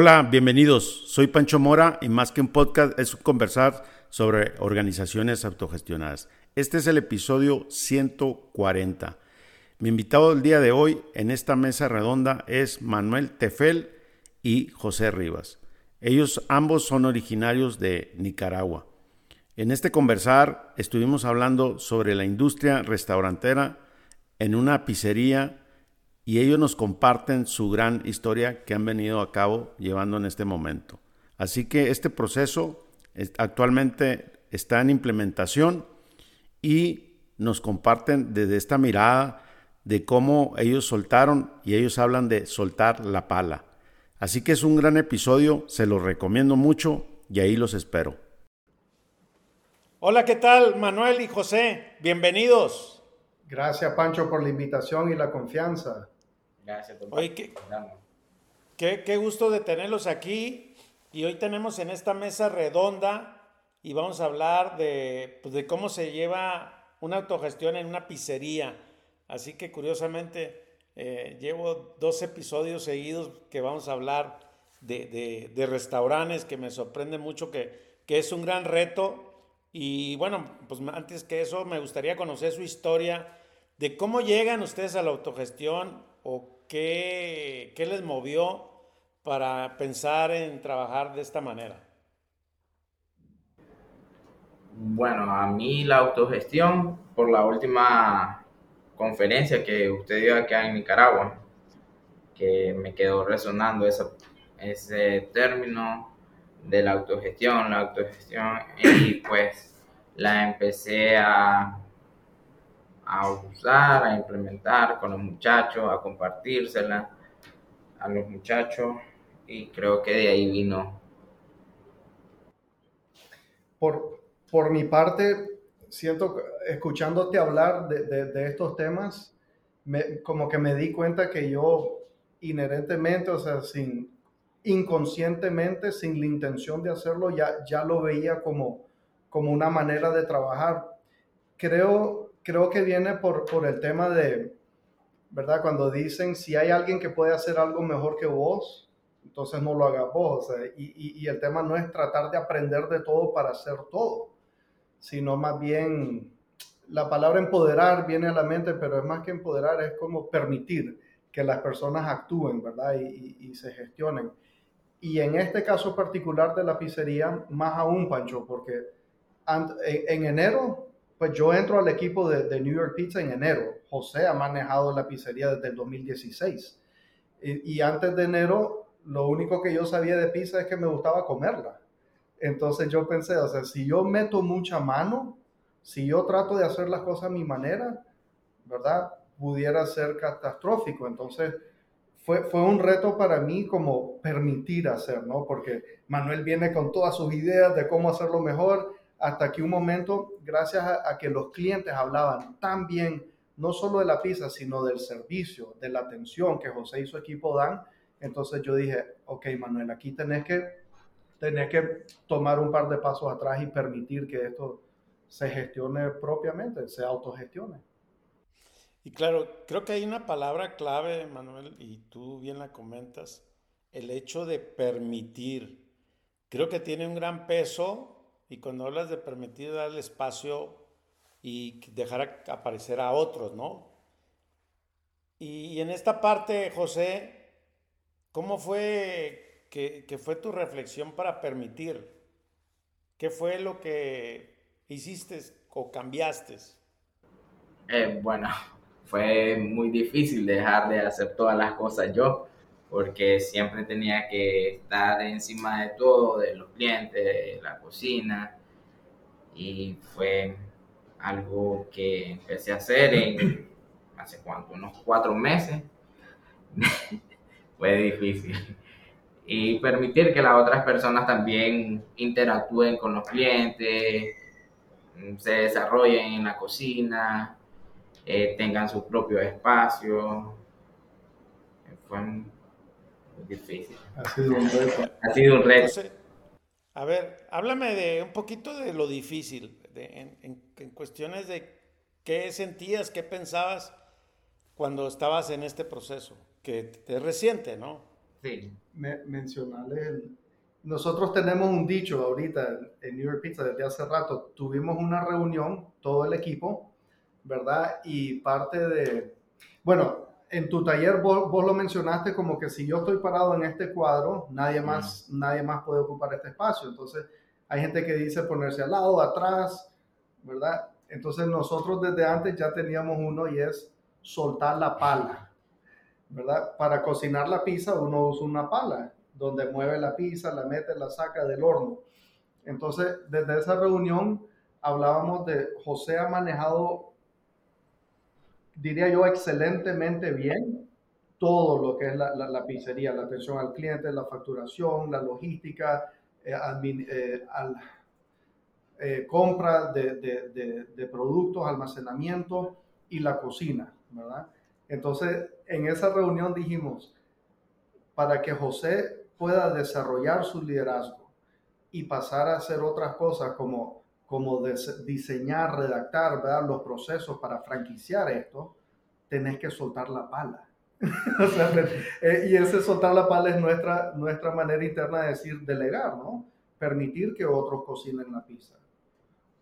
Hola, bienvenidos. Soy Pancho Mora y más que un podcast es un conversar sobre organizaciones autogestionadas. Este es el episodio 140. Mi invitado del día de hoy en esta mesa redonda es Manuel Tefel y José Rivas. Ellos ambos son originarios de Nicaragua. En este conversar estuvimos hablando sobre la industria restaurantera en una pizzería y ellos nos comparten su gran historia que han venido a cabo llevando en este momento. Así que este proceso actualmente está en implementación y nos comparten desde esta mirada de cómo ellos soltaron y ellos hablan de soltar la pala. Así que es un gran episodio, se los recomiendo mucho y ahí los espero. Hola, ¿qué tal Manuel y José? Bienvenidos. Gracias Pancho por la invitación y la confianza. Gracias, Oye, qué, qué, gusto de tenerlos aquí. Y hoy tenemos en esta mesa redonda y vamos a hablar de, pues, de cómo se lleva una autogestión en una pizzería. Así que curiosamente eh, llevo dos episodios seguidos que vamos a hablar de, de, de restaurantes que me sorprende mucho, que, que es un gran reto. Y bueno, pues antes que eso me gustaría conocer su historia de cómo llegan ustedes a la autogestión o ¿qué, qué les movió para pensar en trabajar de esta manera? Bueno, a mí la autogestión, por la última conferencia que usted dio acá en Nicaragua, que me quedó resonando ese término de la autogestión, la autogestión, y pues la empecé a a usar, a implementar con los muchachos, a compartírsela a los muchachos y creo que de ahí vino. Por, por mi parte, siento, escuchándote hablar de, de, estos temas, me, como que me di cuenta que yo inherentemente, o sea, sin, inconscientemente, sin la intención de hacerlo, ya, ya lo veía como, como una manera de trabajar. Creo creo que viene por, por el tema de, ¿verdad? Cuando dicen, si hay alguien que puede hacer algo mejor que vos, entonces no lo haga vos. y, y, el tema no es tratar de aprender de todo para hacer todo, sino más bien, la palabra empoderar viene a la mente, pero es más que empoderar, es como permitir que las personas actúen, ¿verdad? Y, y se gestionen. Y en este caso particular de la pizzería, más aún, Pancho, porque en enero pues yo entro al equipo de, New York Pizza en enero. José ha manejado la pizzería desde el 2016. Y, antes de enero, lo único que yo sabía de pizza es que me gustaba comerla. Entonces yo pensé, o sea, si yo meto mucha mano, si yo trato de hacer las cosas a mi manera, ¿verdad? Pudiera ser catastrófico. Entonces fue, fue un reto para mí como permitir hacer, ¿no? Porque Manuel viene con todas sus ideas de cómo hacerlo mejor hasta que un momento, gracias a, que los clientes hablaban tan bien, no solo de la pizza, sino del servicio, de la atención que José y su equipo dan, entonces yo dije, ok, Manuel, aquí tenés que, tenés que tomar un par de pasos atrás y permitir que esto se gestione propiamente, se autogestione. Y claro, creo que hay una palabra clave, Manuel, y tú bien la comentas, el hecho de permitir. Creo que tiene un gran peso y cuando hablas de permitir darle espacio y dejar aparecer a otros, ¿no? Y, en esta parte, José, ¿cómo fue que, fue tu reflexión para permitir? ¿Qué fue lo que hiciste o cambiaste? Eh, bueno, fue muy difícil dejar de hacer todas las cosas yo porque siempre tenía que estar encima de todo, de los clientes, de la cocina, y fue algo que empecé a hacer en hace cuánto, unos cuatro meses. fue difícil. Y permitir que las otras personas también interactúen con los clientes, se desarrollen en la cocina, eh, tengan su propio espacio. Fue difícil. Ha sido un reto. Ha sido un reto. A ver, háblame de un poquito de lo difícil, en, cuestiones de qué sentías, qué pensabas cuando estabas en este proceso, que es reciente, ¿no? Sí. me- mencionarles el- Nosotros tenemos un dicho ahorita en New York Pizza desde hace rato. Tuvimos una reunión, todo el equipo, ¿verdad? Y parte de... Bueno, en tu taller vos, vos lo mencionaste como que si yo estoy parado en este cuadro, nadie más, nadie más puede ocupar este espacio. Entonces, hay gente que dice ponerse al lado, atrás, ¿verdad? Entonces, nosotros desde antes ya teníamos uno y es soltar la pala, ¿verdad? Para cocinar la pizza uno usa una pala, donde mueve la pizza, la mete, la saca del horno. Entonces, desde esa reunión hablábamos de José ha manejado, diría yo, excelentemente bien todo lo que es la, la- la pizzería, la atención al cliente, la facturación, la logística, eh, admin- eh, al- eh, compra de, de- de- de productos, almacenamiento y la cocina, ¿verdad? Entonces, en esa reunión dijimos, para que José pueda desarrollar su liderazgo y pasar a hacer otras cosas como, como diseñar, redactar, ¿verdad? los procesos para franquiciar esto, tenés que soltar la pala. O sea, eh, y ese soltar la pala es nuestra, nuestra manera interna de decir delegar, ¿no? Permitir que otros cocinen la pizza.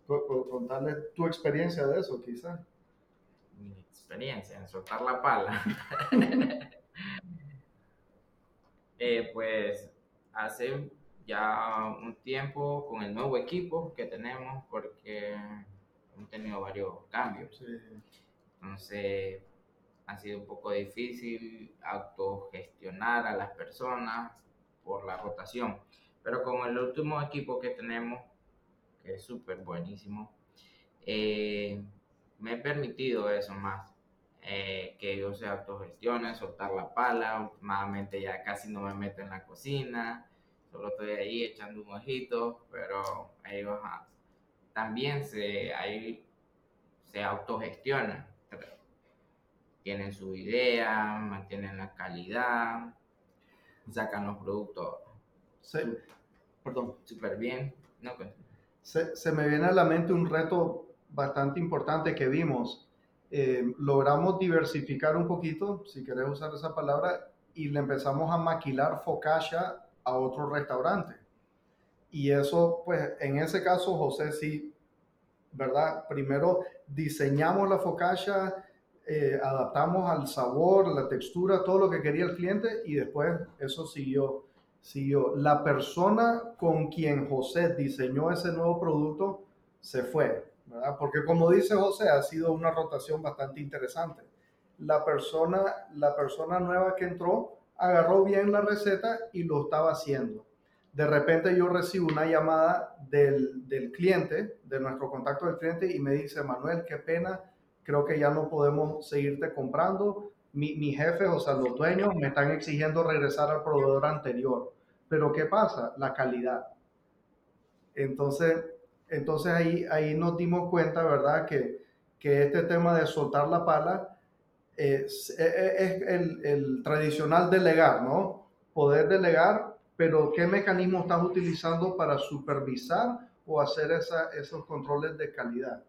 Co- co- Contarles tu experiencia de eso, quizás. Mi experiencia en soltar la pala. Eh, pues hace ya un tiempo con el nuevo equipo que tenemos porque hemos tenido varios cambios. Entonces ha sido un poco difícil autogestionar a las personas por la rotación. Pero con el último equipo que tenemos, que es súper buenísimo, eh, me he permitido eso más. eh, que yo se autogestione, soltar la pala. Últimamente ya casi no me meto en la cocina, solo estoy ahí echando un ojito, pero ellos también se, ahí se autogestionan tienen su idea, mantienen la calidad, sacan los productos Se, perdón. súper bien. No, pues, Se, se me viene a la mente un reto bastante importante que vimos. Eh, logramos diversificar un poquito, si querés usar esa palabra, y le empezamos a maquilar focaccia a otro restaurante. Y eso, pues, en ese caso, José sí, ¿verdad? Primero diseñamos la focaccia, eh, adaptamos al sabor, la textura, todo lo que quería el cliente y después eso siguió, siguió. La persona con quien José diseñó ese nuevo producto se fue, ¿verdad? Porque como dice José, ha sido una rotación bastante interesante. La persona, la persona nueva que entró agarró bien la receta y lo estaba haciendo. De repente yo recibo una llamada del, del cliente, de nuestro contacto del cliente, y me dice, Manuel, qué pena, creo que ya no podemos seguirte comprando. Mi, mi jefe, o sea, los dueños me están exigiendo regresar al proveedor anterior. Pero ¿qué pasa? La calidad. Entonces, entonces ahí, ahí nos dimos cuenta, ¿verdad? Que, que este tema de soltar la pala es, es- es el, el tradicional delegar, ¿no? Poder delegar, pero ¿qué mecanismo estás utilizando para supervisar o hacer esa- esos controles de calidad?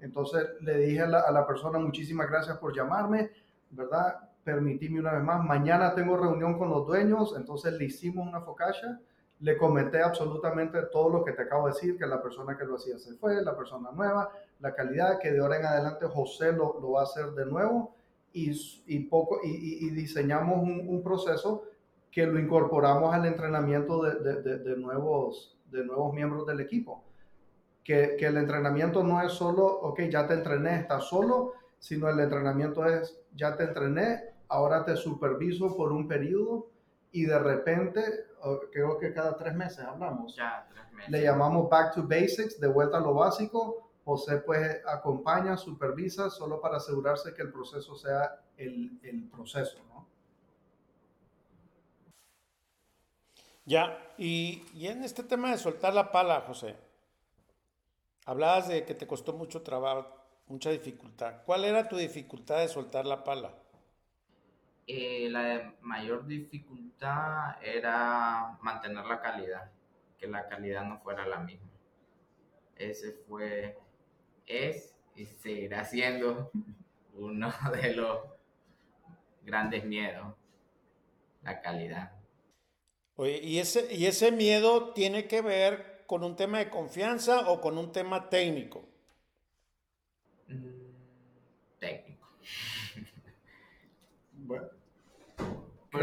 Entonces le dije a la, a la persona, muchísimas gracias por llamarme, ¿verdad? Permitíme una vez más, mañana tengo reunión con los dueños, entonces le hicimos una focaccia, le comenté absolutamente todo lo que te acabo de decir, que la persona que lo hacía se fue, la persona nueva, la calidad, que de ahora en adelante José lo, lo va a hacer de nuevo y, y poco, y, diseñamos un, un proceso que lo incorporamos al entrenamiento de, de- de- de nuevos, de nuevos miembros del equipo que, que el entrenamiento no es solo, ok, ya te entrené, estás solo, sino el entrenamiento es, ya te entrené, ahora te superviso por un periodo y de repente, creo que cada tres meses hablamos, ya tres meses. le llamamos back to basics, de vuelta a lo básico. José pues acompaña, supervisa, solo para asegurarse que el proceso sea el, el proceso, ¿no? Ya, y, y en este tema de soltar la pala, José, hablabas de que te costó mucho trabajo, mucha dificultad. ¿Cuál era tu dificultad de soltar la pala? Eh, la mayor dificultad era mantener la calidad, que la calidad no fuera la misma. Ese fue, es y seguirá siendo uno de los grandes miedos, la calidad. ¿y ese, ¿y ese miedo tiene que ver con un tema de confianza o con un tema técnico? Mm, técnico. bueno.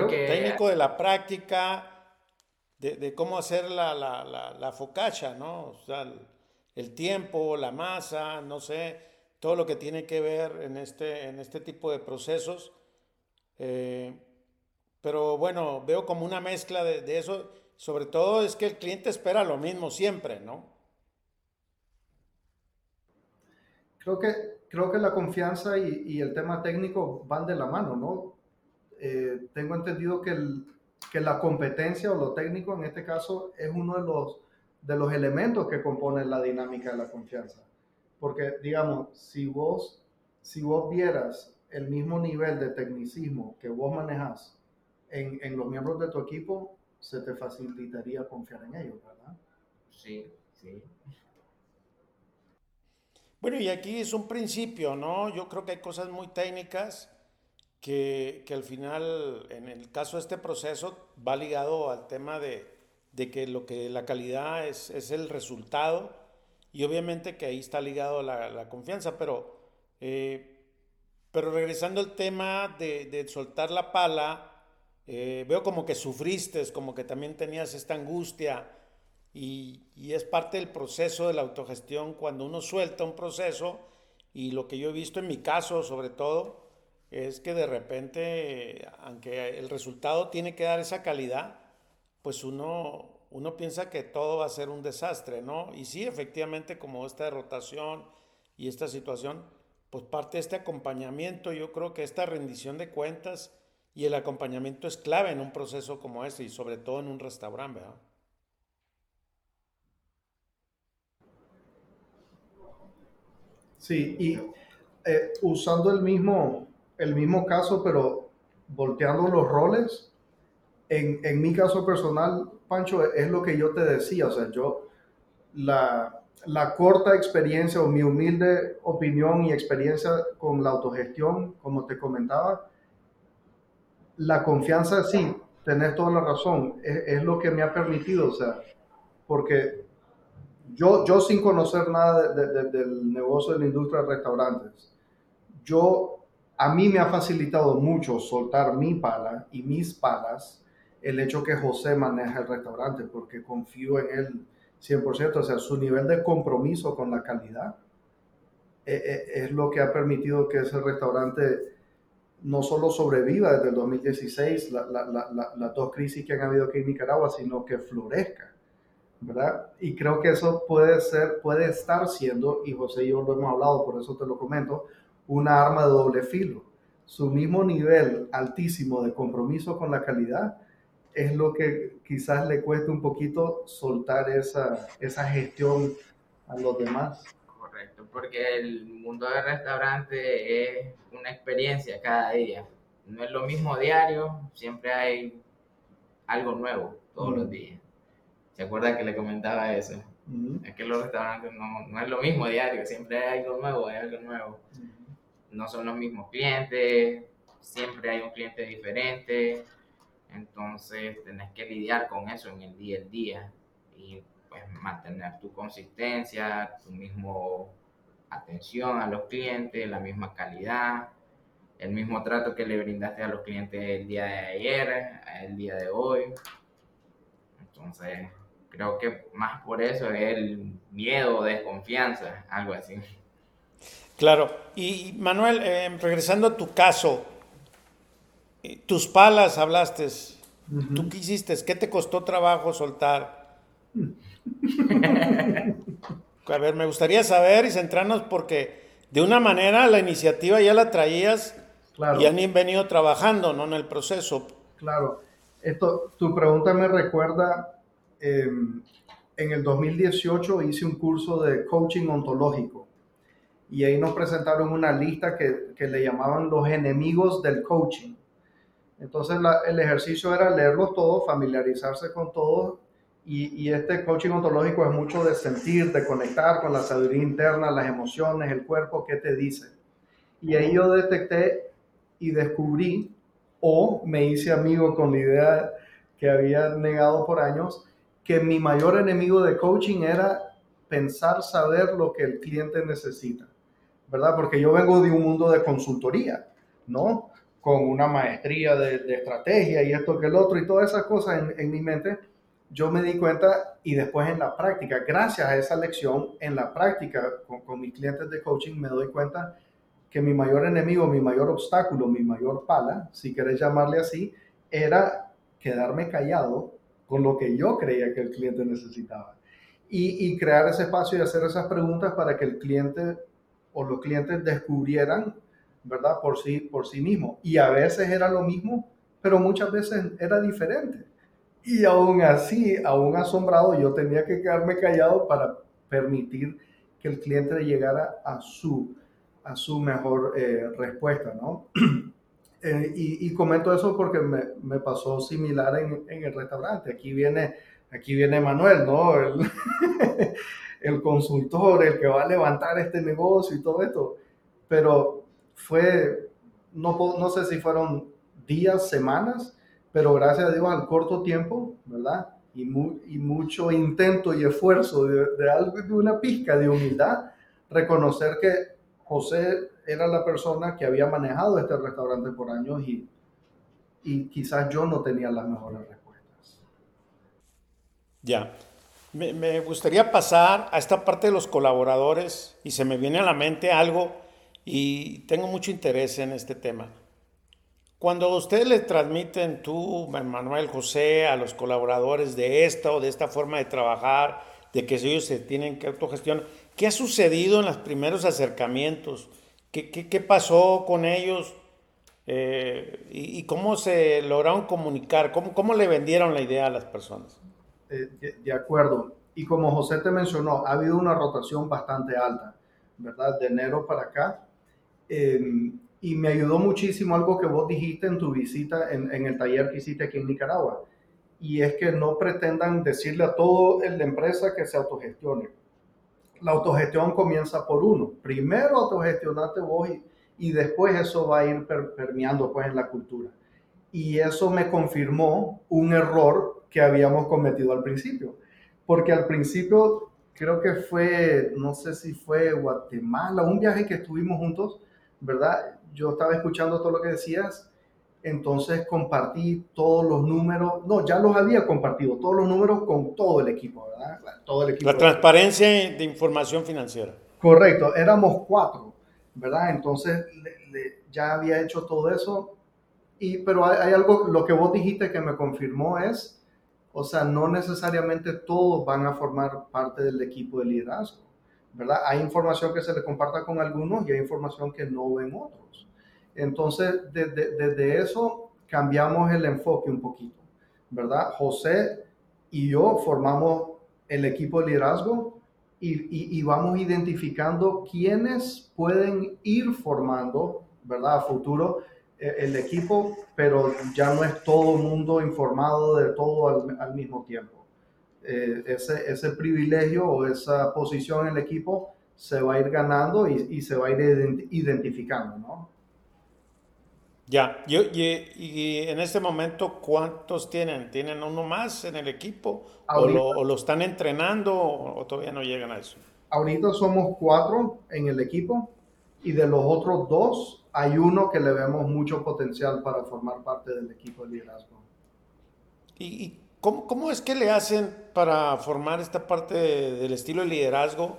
técnico de la práctica, de, cómo hacer la, la, la, focacha, ¿no? O sea, el, tiempo, la masa, no sé, todo lo que tiene que ver en este, en este tipo de procesos. Eh, pero bueno, veo como una mezcla de, eso. Sobre todo es que el cliente espera lo mismo siempre, ¿no? Creo que, creo que la confianza y, el tema técnico van de la mano, ¿no? Eh, tengo entendido que, el, que la competencia o lo técnico en este caso es uno de los, de los elementos que componen la dinámica de la confianza. Porque, digamos, si vos, si vos vieras el mismo nivel de tecnicismo que vos manejas en, en los miembros de tu equipo, se te facilitaría confiar en ellos, ¿verdad? Sí, sí. Bueno, y aquí es un principio, ¿no? Yo creo que hay cosas muy técnicas que, que al final, en el caso de este proceso, va ligado al tema de, de que lo que la calidad es, es, el resultado y obviamente que ahí está ligado la, la confianza, pero, eh, pero regresando al tema de, de soltar la pala, eh, veo como que sufriste, como que también tenías esta angustia y, y, es parte del proceso de la autogestión cuando uno suelta un proceso y lo que yo he visto en mi caso sobre todo es que de repente, aunque el resultado tiene que dar esa calidad, pues uno, uno piensa que todo va a ser un desastre, ¿no? Y sí, efectivamente, como esta rotación y esta situación, pues parte de este acompañamiento, yo creo que esta rendición de cuentas, y el acompañamiento es clave en un proceso como este y sobre todo en un restaurante, ¿verdad? Sí, y eh, usando el mismo, el mismo caso, pero volteando los roles, en, en, mi caso personal, Pancho, es lo que yo te decía, o sea, yo, la, la corta experiencia o mi humilde opinión y experiencia con la autogestión, como te comentaba, la confianza, sí, tenés toda la razón, es, lo que me ha permitido, o sea, porque yo, yo sin conocer nada del negocio de la industria de restaurantes, yo, a mí me ha facilitado mucho soltar mi pala y mis palas el hecho que José maneja el restaurante, porque confío en él 100%, o sea, su nivel de compromiso con la calidad es, eh, eh, es lo que ha permitido que ese restaurante no solo sobreviva desde el 2016 las dos crisis que han habido aquí en Nicaragua, sino que florezca, ¿verdad? Y creo que eso puede ser, puede estar siendo, y José y yo lo hemos hablado, por eso te lo comento, una arma de doble filo. Su mismo nivel altísimo de compromiso con la calidad es lo que quizás le cueste un poquito soltar esa, esa gestión a los demás porque el mundo del restaurante es una experiencia cada día. No es lo mismo diario, siempre hay algo nuevo todos los días. ¿Se acuerda que le comentaba eso? Es que los restaurantes no, no, es lo mismo diario, siempre hay algo nuevo, hay algo nuevo. No son los mismos clientes, siempre hay un cliente diferente, entonces tenés que lidiar con eso en el día a día y pues mantener tu consistencia, tu mismo atención a los clientes, la misma calidad, el mismo trato que le brindaste a los clientes el día de ayer, el día de hoy. Entonces, creo que más por eso es el miedo desconfianza, algo así. Claro, y Manuel, eh, regresando a tu caso, tus palas hablaste, ¿tú qué hiciste? ¿Qué te costó trabajo soltar? A ver, me gustaría saber y centrarnos porque de una manera la iniciativa ya la traías y han venido trabajando ¿no? en el proceso. Claro. Esto, tu pregunta me recuerda, em, en el 2018 hice un curso de coaching ontológico y ahí nos presentaron una lista que, que le llamaban los enemigos del coaching. Entonces el ejercicio era leerlos todos, familiarizarse con todos y, este coaching ontológico es mucho de sentir, de conectar con la sabiduría interna, las emociones, el cuerpo, qué te dice. Y ahí yo detecté y descubrí, o me hice amigo con la idea que había negado por años, que mi mayor enemigo de coaching era pensar saber lo que el cliente necesita, ¿verdad? Porque yo vengo de un mundo de consultoría, ¿no? Con una maestría de, estrategia y esto que el otro y todas esas cosas en, mi mente, yo me di cuenta y después en la práctica, gracias a esa lección, en la práctica con, con mis clientes de coaching me doy cuenta que mi mayor enemigo, mi mayor obstáculo, mi mayor pala, si querés llamarle así, era quedarme callado con lo que yo creía que el cliente necesitaba. Y, crear ese espacio y hacer esas preguntas para que el cliente o los clientes descubrieran, ¿verdad? Por sí, por sí mismo. Y a veces era lo mismo, pero muchas veces era diferente. Y aún así, aún asombrado, yo tenía que quedarme callado para permitir que el cliente llegara a su, a su mejor eh, respuesta, ¿no? Eh, y, comento eso porque me, me pasó similar en, en, el restaurante. Aquí viene, aquí viene Manuel, ¿no? El, el, consultor, el que va a levantar este negocio y todo esto. Pero fue, no, no sé si fueron días, semanas, pero gracias a Dios al corto tiempo, ¿verdad? Y, y mucho intento y esfuerzo de, de, algo, de una pizca de humildad, reconocer que José era la persona que había manejado este restaurante por años y, y quizás yo no tenía las mejores respuestas. Ya. Me, me, gustaría pasar a esta parte de los colaboradores y se me viene a la mente algo y tengo mucho interés en este tema. Cuando ustedes le transmiten tú, Manuel José, a los colaboradores de esta o de esta forma de trabajar, de que ellos se tienen que autogestionar, ¿qué ha sucedido en los primeros acercamientos? ¿Qué, qué, pasó con ellos? Eh, y, cómo se lograron comunicar? ¿Cómo, ¿Cómo le vendieron la idea a las personas? Eh, de, acuerdo. Y como José te mencionó, ha habido una rotación bastante alta, ¿verdad? De enero para acá. Em, y me ayudó muchísimo algo que vos dijiste en tu visita en, en, el taller que hiciste aquí en Nicaragua. Y es que no pretendan decirle a todo en la empresa que se autogestione la autogestión comienza por uno. Primero autogestionate vos y, después eso va a ir permeando pues en la cultura. Y eso me confirmó un error que habíamos cometido al principio. Porque al principio creo que fue, no sé si fue Guatemala, un viaje que estuvimos juntos, ¿verdad? Yo estaba escuchando todo lo que decías entonces compartí todos los números, no, ya los había compartido, todos los números con todo el equipo, ¿verdad? Todo el equipo. La transparencia de información financiera. Correcto, éramos cuatro, ¿verdad? Entonces ya había hecho todo eso, y, pero hay, hay, algo, lo que vos dijiste que me confirmó es, o sea, no necesariamente todos van a formar parte del equipo de liderazgo, ¿verdad? Hay información que se le comparta con algunos y hay información que no ven otros. Entonces, desde, eso cambiamos el enfoque un poquito, ¿verdad? José y yo formamos el equipo de liderazgo y, vamos identificando quiénes pueden ir formando, ¿verdad? A futuro eh, el equipo, pero ya no es todo el mundo informado de todo al, mismo tiempo. Eh, ese, ese, privilegio o esa posición en el equipo se va a ir ganando y, y se va a ir identificando, ¿no? Ya, yo, y, en este momento, ¿cuántos tienen? ¿Tienen uno más en el equipo? ¿O lo, están entrenando o, todavía no llegan a eso? Ahorita somos cuatro en el equipo y de los otros dos hay uno que le vemos mucho potencial para formar parte del equipo de liderazgo. ¿Y, cómo, cómo, es que le hacen para formar esta parte del estilo de liderazgo?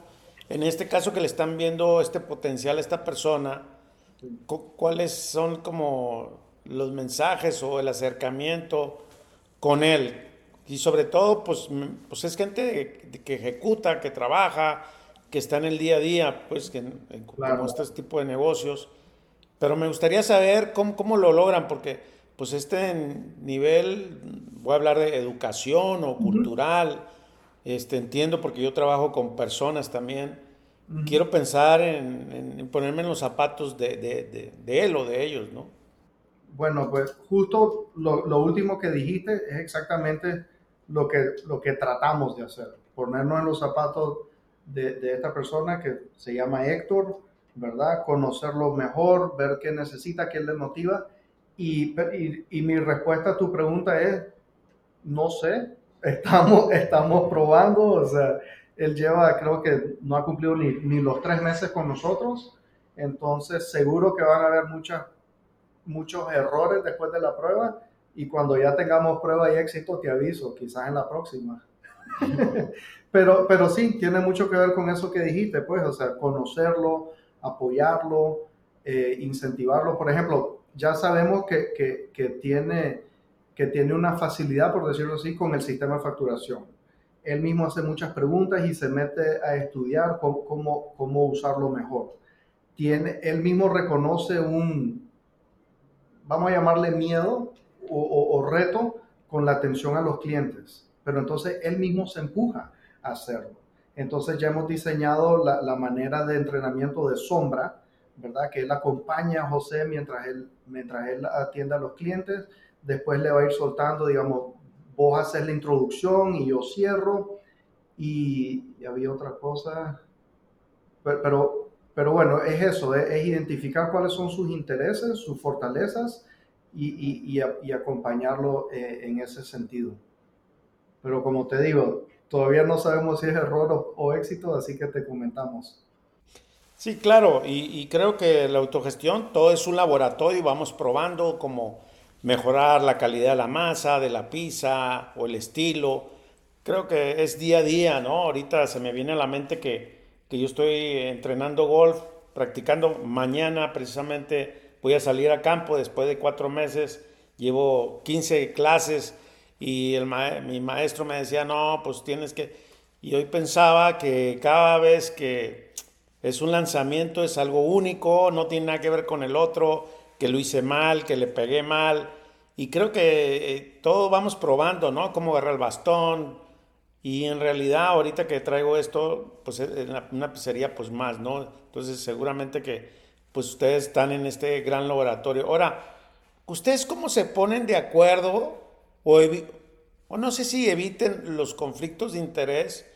En este caso que le están viendo este potencial a esta persona ¿Cuáles son como los mensajes o el acercamiento con él? Y sobre todo, pues, pues es gente que ejecuta, que trabaja, que está en el día a día, pues, que, en, como este tipo de negocios. Pero me gustaría saber cómo, cómo lo logran, porque pues este nivel, voy a hablar de educación o cultural, este, entiendo porque yo trabajo con personas también, quiero pensar en, ponerme en los zapatos de, él o de ellos, ¿no? Bueno, pues justo lo, último que dijiste es exactamente lo que, lo que tratamos de hacer, ponernos en los zapatos de, esta persona que se llama Héctor, ¿verdad? Conocerlo mejor, ver qué necesita, qué le motiva. Y, y, mi respuesta a tu pregunta es, no sé, estamos, estamos probando, o sea, él lleva, creo que no ha cumplido ni, ni los tres meses con nosotros, entonces seguro que van a haber muchos errores después de la prueba y cuando ya tengamos prueba y éxito te aviso, quizás en la próxima. pero, pero sí, tiene mucho que ver con eso que dijiste, pues, o sea, conocerlo, apoyarlo, eh, incentivarlo. Por ejemplo, ya sabemos que, que, que, tiene, que tiene una facilidad, por decirlo así, con el sistema de facturación. Él mismo hace muchas preguntas y se mete a estudiar cómo, cómo, usarlo mejor. Tiene, él mismo reconoce un, vamos a llamarle miedo o, o, reto con la atención a los clientes, pero entonces él mismo se empuja a hacerlo. Entonces ya hemos diseñado la, la manera de entrenamiento de sombra, ¿verdad? Que él acompaña a José mientras él, mientras él atiende a los clientes, después le va a ir soltando, digamos, vos haces la introducción y yo cierro, y, y había otra cosa, pero, pero, pero bueno, es eso, es, es, identificar cuáles son sus intereses, sus fortalezas, y, y, y acompañarlo eh, en ese sentido. Pero como te digo, todavía no sabemos si es error o, o éxito, así que te comentamos. Sí, claro, y, creo que la autogestión, todo es un laboratorio y vamos probando cómo mejorar la calidad de la masa, de la pizza o el estilo. Creo que es día a día, ¿no? Ahorita se me viene a la mente que, que yo estoy entrenando golf, practicando mañana precisamente voy a salir a campo después de cuatro meses, llevo 15 clases y el mi maestro me decía, no, pues tienes que... Y hoy pensaba que cada vez que es un lanzamiento, es algo único, no tiene nada que ver con el otro, que lo hice mal, que le pegué mal. Y creo que eh, todo vamos probando, ¿no? Cómo agarrar el bastón. Y en realidad, ahorita que traigo esto, pues en una pizzería, pues más, ¿no? Entonces, seguramente que pues ustedes están en este gran laboratorio. Ahora, ¿ustedes cómo se ponen de acuerdo o, o no sé si eviten los conflictos de interés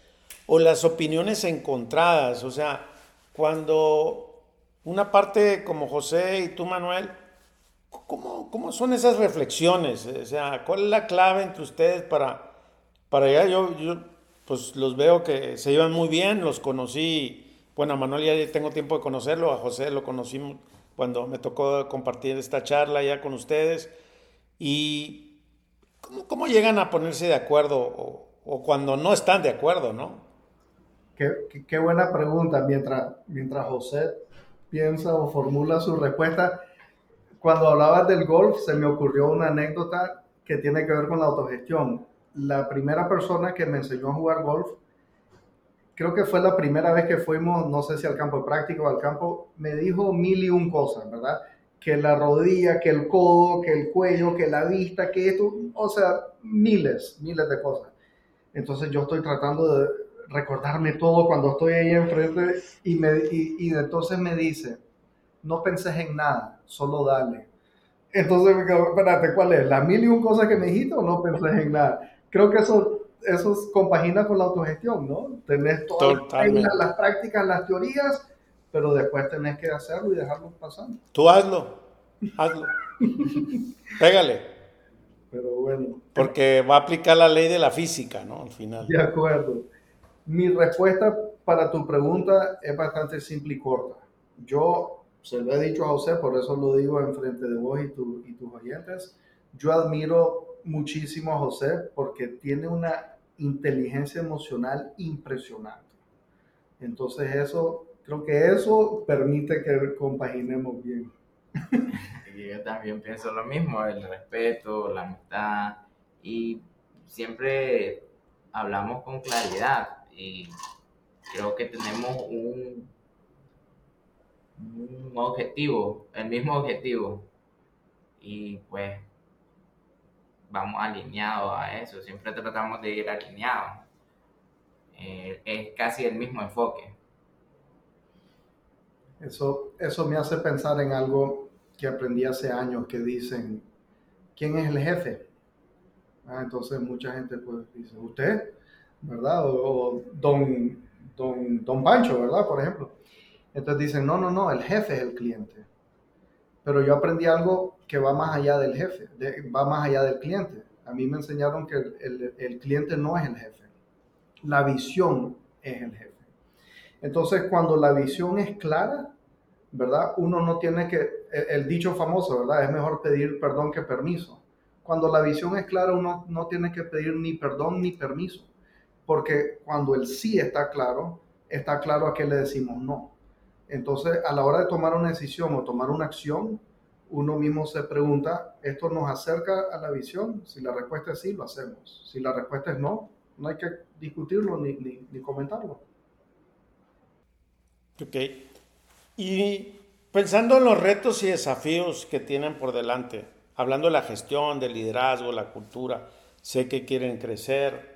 o las opiniones encontradas? O sea, cuando una parte como José y tú, Manuel, ¿cómo, cómo son esas reflexiones? O sea, ¿cuál es la clave entre ustedes para, para allá? Yo, yo pues los veo que se llevan muy bien, los conocí, bueno, a Manuel ya tengo tiempo de conocerlo, a José lo conocí cuando me tocó compartir esta charla ya con ustedes. ¿Y cómo, cómo llegan a ponerse de acuerdo o, o cuando no están de acuerdo, no? Qué, qué, qué, buena pregunta. Mientras, mientras José piensa o formula su respuesta, cuando hablabas del golf, se me ocurrió una anécdota que tiene que ver con la autogestión. La primera persona que me enseñó a jugar golf, creo que fue la primera vez que fuimos, no sé si al campo de práctica o al campo, me dijo mil y un cosas, ¿verdad? Que la rodilla, que el codo, que el cuello, que la vista, que esto, o sea, miles, miles de cosas. Entonces yo estoy tratando de recordarme todo cuando estoy ahí enfrente y, me, y, y entonces me dice, no penses en nada, solo dale. Entonces, espérate, ¿cuál es? ¿La mil y un cosas que me dijiste o no penses en nada? Creo que eso, eso compagina con la autogestión, ¿no? Tenés todas las, las prácticas, las teorías, pero después tenés que hacerlo y dejarlo pasando. Tú hazlo, hazlo. Pégale. Pero bueno. Porque va a aplicar la ley de la física, ¿no? Al final. De acuerdo. Mi respuesta para tu pregunta es bastante simple y corta. Yo se lo he dicho a José, por eso lo digo en frente de vos y, tu, y tus oyentes. Yo admiro muchísimo a José porque tiene una inteligencia emocional impresionante. Entonces eso, creo que eso permite que compaginemos bien. Yo también pienso lo mismo, el respeto, la amistad y siempre hablamos con claridad y creo que tenemos un, un objetivo, el mismo objetivo y pues vamos alineados a eso, siempre tratamos de ir alineados. Eh, es casi el mismo enfoque. Eso, eso me hace pensar en algo que aprendí hace años que dicen, ¿quién es el jefe? Ah, entonces mucha gente pues dice, ¿usted? ¿Verdad? O, don, don, don Pancho, ¿verdad? Por ejemplo. Entonces dicen, no, no, no, el jefe es el cliente. Pero yo aprendí algo que va más allá del jefe, va más allá del cliente. A mí me enseñaron que el, el, cliente no es el jefe, la visión es el jefe. Entonces, cuando la visión es clara, ¿verdad? Uno no tiene que, el, dicho famoso, ¿verdad? Es mejor pedir perdón que permiso. Cuando la visión es clara, uno no tiene que pedir ni perdón ni permiso, porque cuando el sí está claro, está claro a qué le decimos no. Entonces, a la hora de tomar una decisión o tomar una acción, uno mismo se pregunta, ¿esto nos acerca a la visión? Si la respuesta es sí, lo hacemos. Si la respuesta es no, no hay que discutirlo ni, ni, comentarlo. Ok. Y pensando en los retos y desafíos que tienen por delante, hablando de la gestión, del liderazgo, la cultura, sé que quieren crecer.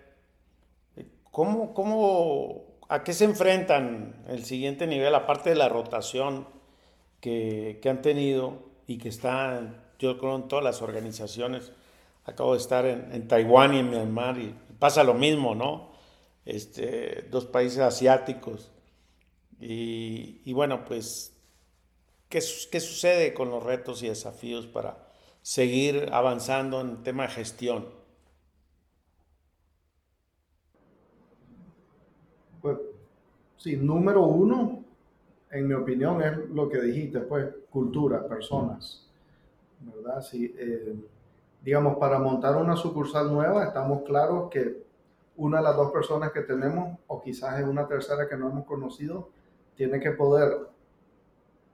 ¿Cómo, cómo, ¿A qué se enfrentan el siguiente nivel, aparte de la rotación que, han tenido? y que están, yo creo, en todas las organizaciones. Acabo de estar en, Taiwán y en Myanmar y pasa lo mismo, ¿no? Este, dos países asiáticos. Y, bueno, pues, ¿qué, ¿qué sucede con los retos y desafíos para seguir avanzando en el tema de gestión? Pues, sí, número uno, en mi opinión, es lo que dijiste, pues, cultura, personas, ¿verdad? Si, eh, digamos, para montar una sucursal nueva, estamos claros que una de las dos personas que tenemos, o quizás es una tercera que no hemos conocido, tiene que poder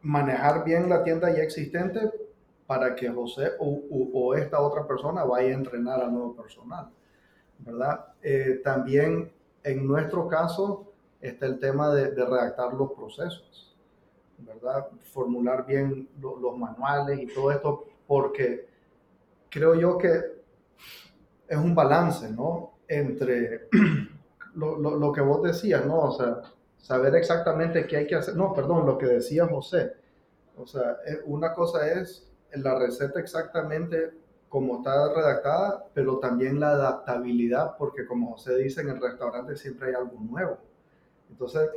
manejar bien la tienda ya existente para que José o, esta otra persona vaya a entrenar al nuevo personal, ¿verdad? Eh, también en nuestro caso está el tema de redactar los procesos ¿verdad? Formular bien los manuales y todo esto, porque creo yo que es un balance, ¿no? Entre lo, lo, que vos decías, ¿no? O sea, saber exactamente qué hay que hacer. No, perdón, lo que decía José. O sea, una cosa es la receta exactamente como está redactada, pero también la adaptabilidad, porque como José dice, en el restaurante siempre hay algo nuevo. Entonces,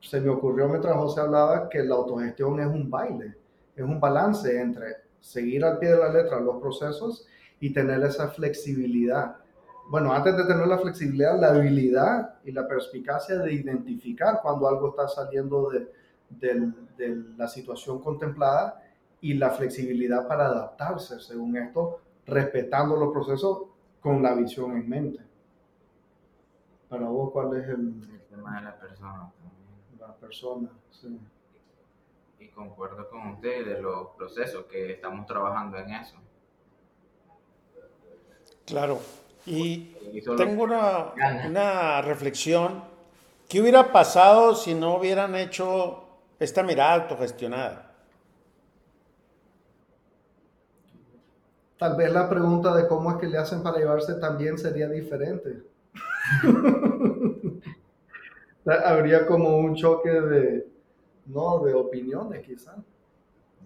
se me ocurrió mientras José hablaba que la autogestión es un baile, es un balance entre seguir al pie de la letra los procesos y tener esa flexibilidad. Bueno, antes de tener la flexibilidad, la habilidad y la perspicacia de identificar cuando algo está saliendo de, de la situación contemplada y la flexibilidad para adaptarse según esto, respetando los procesos con la visión en mente. Para vos, ¿cuál es el, el tema de la persona? persona. Y concuerdo con usted de los procesos que estamos trabajando en eso. Claro. Y tengo una, una reflexión. ¿Qué hubiera pasado si no hubieran hecho esta mirada autogestionada? Tal vez la pregunta de cómo es que le hacen para llevarse también sería diferente. habría como un choque de, no, de opiniones quizás.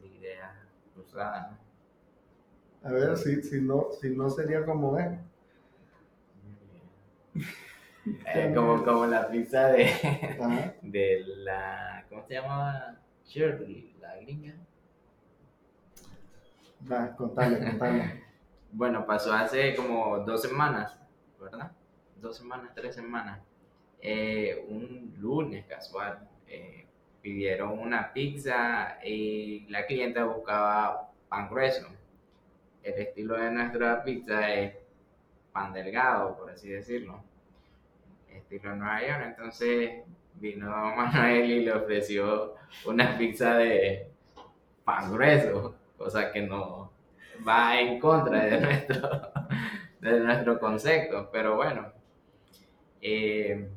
De ideas cruzadas. A ver, si, si, no, si no sería como es. Eh, como, como la pizza de, de la, ¿cómo se llama? Shirley, la gringa. Va, contale, contale. bueno, pasó hace como dos semanas, ¿verdad? Dos semanas, tres semanas eh, un lunes casual. Eh, pidieron una pizza y la clienta buscaba pan grueso. El estilo de nuestra pizza es pan delgado, por así decirlo. Estilo Nueva York. Entonces vino Manuel y le ofreció una pizza de pan grueso, cosa que no va en contra de nuestro, de nuestro concepto. Pero bueno. Eh,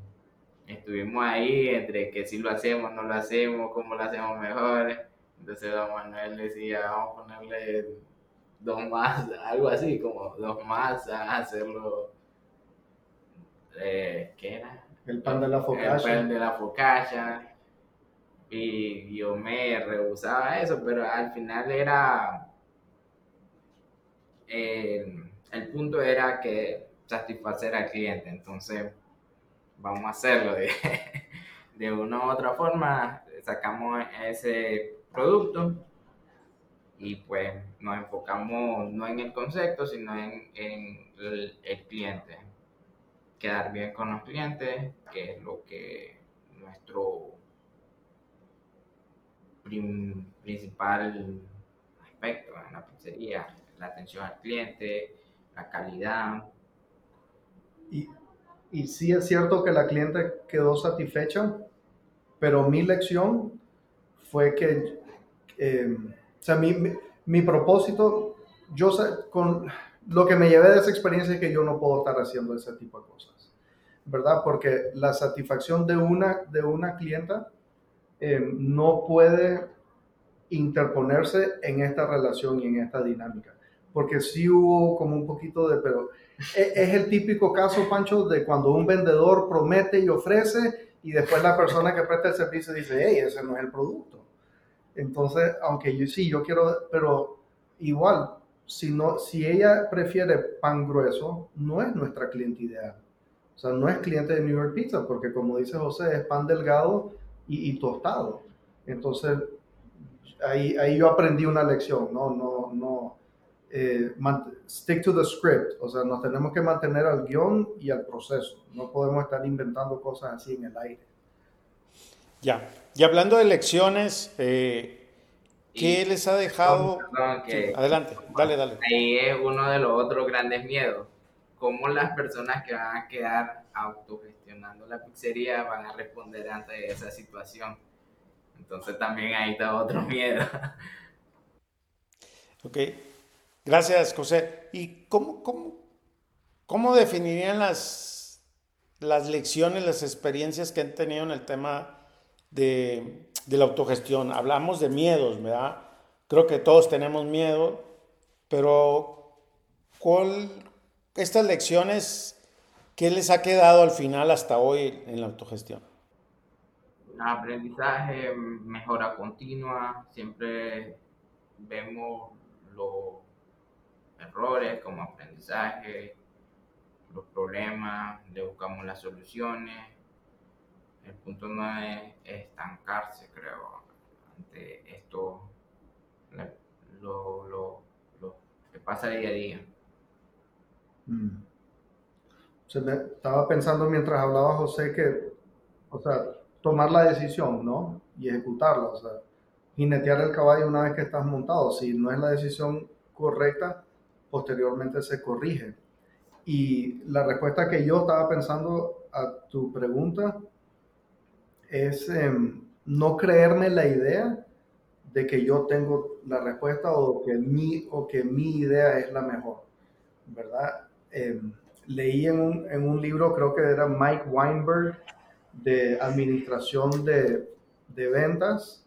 estuvimos ahí entre que si lo hacemos, no lo hacemos, cómo lo hacemos mejor. Entonces don Manuel decía, vamos a ponerle dos más, algo así, como dos más a hacerlo. Eh, ¿Qué era? El pan de la focaccia. El pan de la focaccia. Y yo me rehusaba eso, pero al final era. el punto era que satisfacer al cliente. Entonces vamos a hacerlo de, de una u otra forma, sacamos ese producto y pues nos enfocamos no en el concepto, sino en, el, cliente. Quedar bien con los clientes, que es lo que nuestro principal aspecto en la pizzería, la atención al cliente, la calidad. Y sí es cierto que la cliente quedó satisfecha, pero mi lección fue que eh, o sea, mi, mi, propósito, yo sé, con lo que me llevé de esa experiencia es que yo no puedo estar haciendo ese tipo de cosas, ¿verdad? Porque la satisfacción de una, de una clienta eh, no puede interponerse en esta relación y en esta dinámica. Porque sí hubo como un poquito de, pero es, el típico caso, Pancho, de cuando un vendedor promete y ofrece y después la persona que presta el servicio dice, hey, ese no es el producto. Entonces, aunque yo sí, yo quiero, pero igual, si, no, si ella prefiere pan grueso, no es nuestra cliente ideal. O sea, no es cliente de New York Pizza, porque como dice José, es pan delgado y, tostado. Entonces, ahí, ahí yo aprendí una lección, no, no, no, eh, stick to the script, o sea, nos tenemos que mantener al guion y al proceso, no podemos estar inventando cosas así en el aire. Ya, y hablando de lecciones, eh, ¿qué les ha dejado? adelante, dale, dale. Ahí es uno de los otros grandes miedos. ¿Cómo las personas que van a quedar autogestionando la pizzería van a responder ante esa situación? Entonces también ahí está otro miedo. Ok, gracias José. ¿Y cómo, cómo, cómo definirían las, las lecciones, las experiencias que han tenido en el tema de, la autogestión. Hablamos de miedos, ¿verdad? Creo que todos tenemos miedo, pero ¿cuál, estas lecciones, qué les ha quedado al final hasta hoy en la autogestión? Aprendizaje, mejora continua, siempre vemos los errores como aprendizaje, los problemas, le buscamos las soluciones el punto no es estancarse, creo, ante esto, lo, lo, lo que pasa día a día. Mm. estaba pensando mientras hablaba José que, o sea, tomar la decisión, ¿no? Y ejecutarla, o sea, jinetear el caballo una vez que estás montado. Si no es la decisión correcta, posteriormente se corrige. Y la respuesta que yo estaba pensando a tu pregunta es em, no creerme la idea de que yo tengo la respuesta o que mi, o que mi idea es la mejor, ¿verdad? Em, leí en un, en un, libro, creo que era Mike Weinberg, de administración de, de ventas,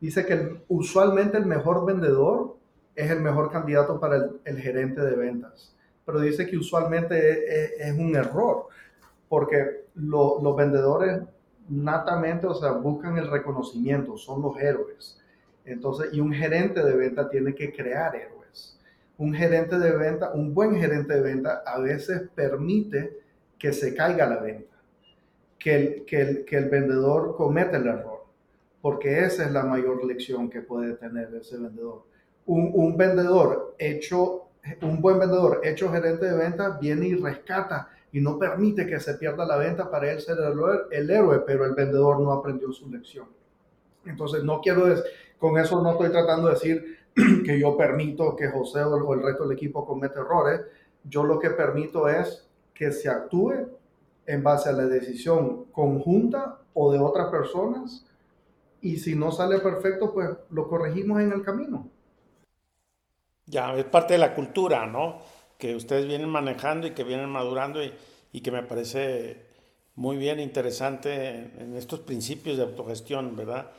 dice que usualmente el mejor vendedor es el mejor candidato para el, gerente de ventas, pero dice que usualmente es, es un error, porque los vendedores natamente, o sea, buscan el reconocimiento, son los héroes. Entonces, y un gerente de venta tiene que crear héroes. Un gerente de venta, un buen gerente de venta a veces permite que se caiga la venta, que el, que el, que el vendedor cometa el error, porque esa es la mayor lección que puede tener ese vendedor. Un, un vendedor hecho, un buen vendedor hecho gerente de venta viene y rescata y no permite que se pierda la venta para él ser el, héroe, pero el vendedor no aprendió su lección. Entonces, no quiero, con eso no estoy tratando de decir que yo permito que José o el resto del equipo cometa errores. Yo lo que permito es que se actúe en base a la decisión conjunta o de otras personas y si no sale perfecto, pues lo corregimos en el camino. Ya, es parte de la cultura, ¿no? que ustedes vienen manejando y que vienen madurando y, que me parece muy bien interesante en, estos principios de autogestión, ¿verdad?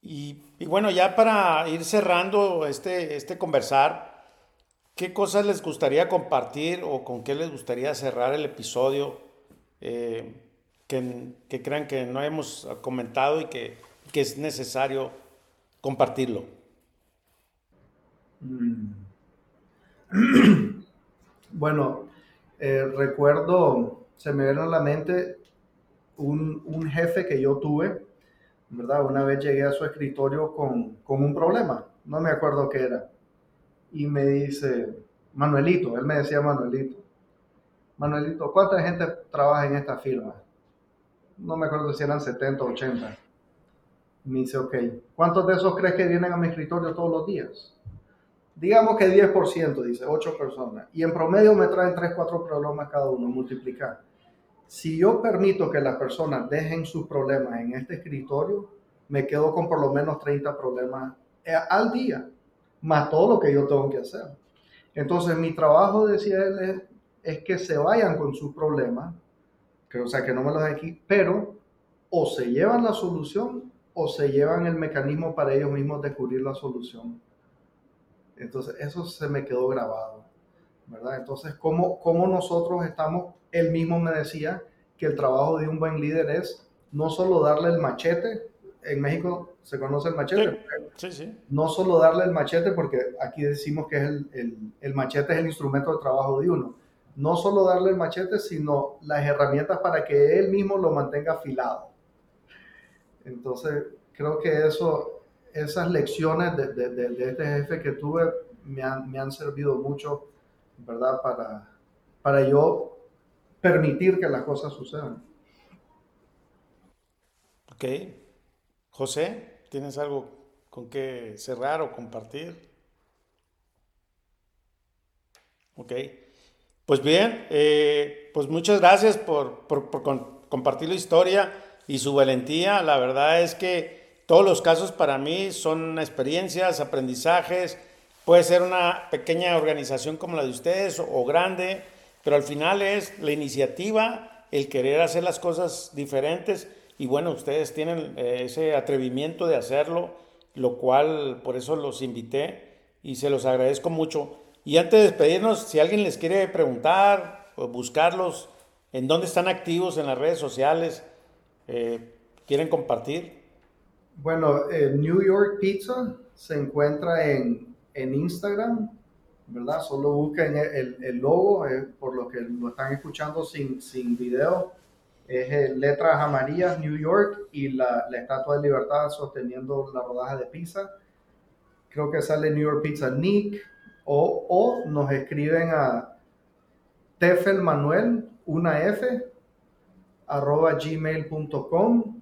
Y, y, bueno, ya para ir cerrando este, este conversar, ¿qué cosas les gustaría compartir o con qué les gustaría cerrar el episodio eh, que, que, crean que no hemos comentado y que, que es necesario compartirlo? Mm. Bueno, eh, recuerdo, se me viene a la mente un, jefe que yo tuve, ¿verdad? Una vez llegué a su escritorio con, un problema no me acuerdo qué era. Y me dice, Manuelito, él me decía Manuelito. Manuelito, ¿cuánta gente trabaja en esta firma? No me acuerdo si eran 70 o 80. Me dice, ok, ¿cuántos de esos crees que vienen a mi escritorio todos los días? Digamos que 10%, dice, 8 personas. Y en promedio me traen 3, 4 problemas cada uno, multiplicar. Si yo permito que las personas dejen sus problemas en este escritorio, me quedo con por lo menos 30 problemas eh, al día, más todo lo que yo tengo que hacer. Entonces, mi trabajo, decía él, es, que se vayan con sus problemas, que, o sea, que no me los aquí, pero o se llevan la solución o se llevan el mecanismo para ellos mismos descubrir la solución. Entonces, eso se me quedó grabado, ¿verdad? Entonces, ¿cómo, cómo nosotros estamos, él mismo me decía que el trabajo de un buen líder es no solo darle el machete, en México se conoce el machete. Sí, sí, No solo darle el machete, porque aquí decimos que es el, el, machete es el instrumento de trabajo de uno. No solo darle el machete, sino las herramientas para que él mismo lo mantenga afilado. Entonces, creo que eso, esas lecciones de, de, de este jefe que tuve me han, me han, servido mucho, ¿verdad? Para, para yo permitir que las cosas sucedan. Ok. José, ¿tienes algo con qué cerrar o compartir? Ok. Pues bien, eh, pues muchas gracias por, compartir la historia y su valentía. La verdad es que todos los casos para mí son experiencias, aprendizajes. Puede ser una pequeña organización como la de ustedes o grande, pero al final es la iniciativa, el querer hacer las cosas diferentes y bueno, ustedes tienen eh, ese atrevimiento de hacerlo, lo cual por eso los invité y se los agradezco mucho. Y antes de despedirnos, si alguien les quiere preguntar o buscarlos, ¿en dónde están activos en las redes sociales? Eh, ¿Quieren compartir? Bueno, eh, New York Pizza se encuentra en, en Instagram, ¿verdad? Solo busquen el, el logo, por lo que lo están escuchando sin, sin video es letras amarillas New York y la, la, Estatua de Libertad sosteniendo la rodaja de pizza. Creo que sale New York Pizza Nick o, o nos escriben a Tefel Manuel, una F, arroba gmail.com.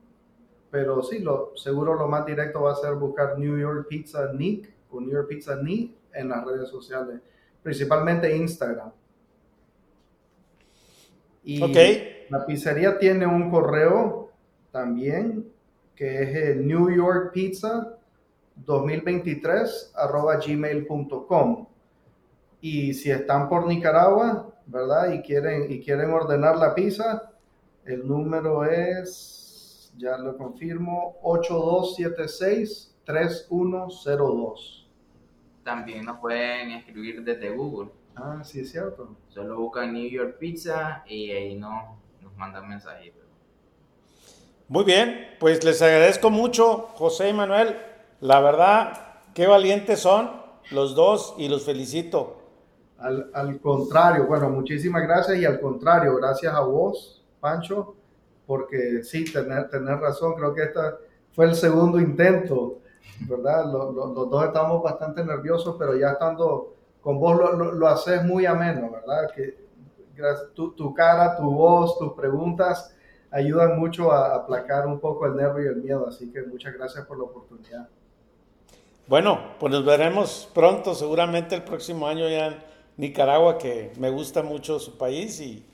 Pero sí, lo, seguro lo más directo va a ser buscar New York Pizza Nick o New York Pizza Nick en las redes sociales, principalmente Instagram. Y la pizzería tiene un correo también que es el New York Pizza 2023 arroba gmail.com. Y si están por Nicaragua, ¿verdad? Y quieren, y quieren ordenar la pizza, el número es, ya lo confirmo, 8276-3102. También nos pueden escribir desde Google. Ah, sí, es cierto. Solo buscan New York Pizza y ahí no, nos mandan mensajitos. Muy bien, pues les agradezco mucho, José y Manuel. La verdad, qué valientes son los dos y los felicito. Al, al, contrario, bueno, muchísimas gracias y al contrario, gracias a vos, Pancho, porque sí, tener, tener razón, creo que este fue el segundo intento, ¿verdad? Los, los, los dos estamos bastante nerviosos, pero ya estando con vos lo, lo, haces muy ameno, ¿verdad? Que tu, tu, cara, tu voz, tus preguntas ayudan mucho a aplacar un poco el nervio y el miedo, así que muchas gracias por la oportunidad. Bueno, pues nos veremos pronto, seguramente el próximo año ya en Nicaragua, que me gusta mucho su país y,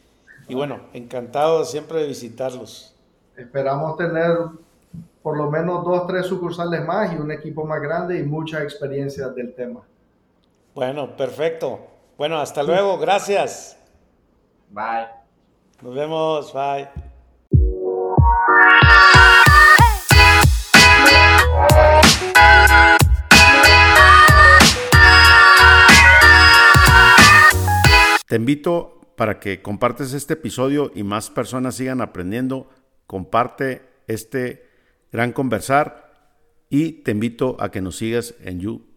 y bueno, encantado siempre de visitarlos. Esperamos tener por lo menos dos, tres sucursales más y un equipo más grande y mucha experiencia del tema. Bueno, perfecto. Bueno, hasta luego. Gracias. Bye. Nos vemos. Bye. Te invito para que compartes este episodio y más personas sigan aprendiendo. Comparte este gran conversar y te invito a que nos sigas en YouTube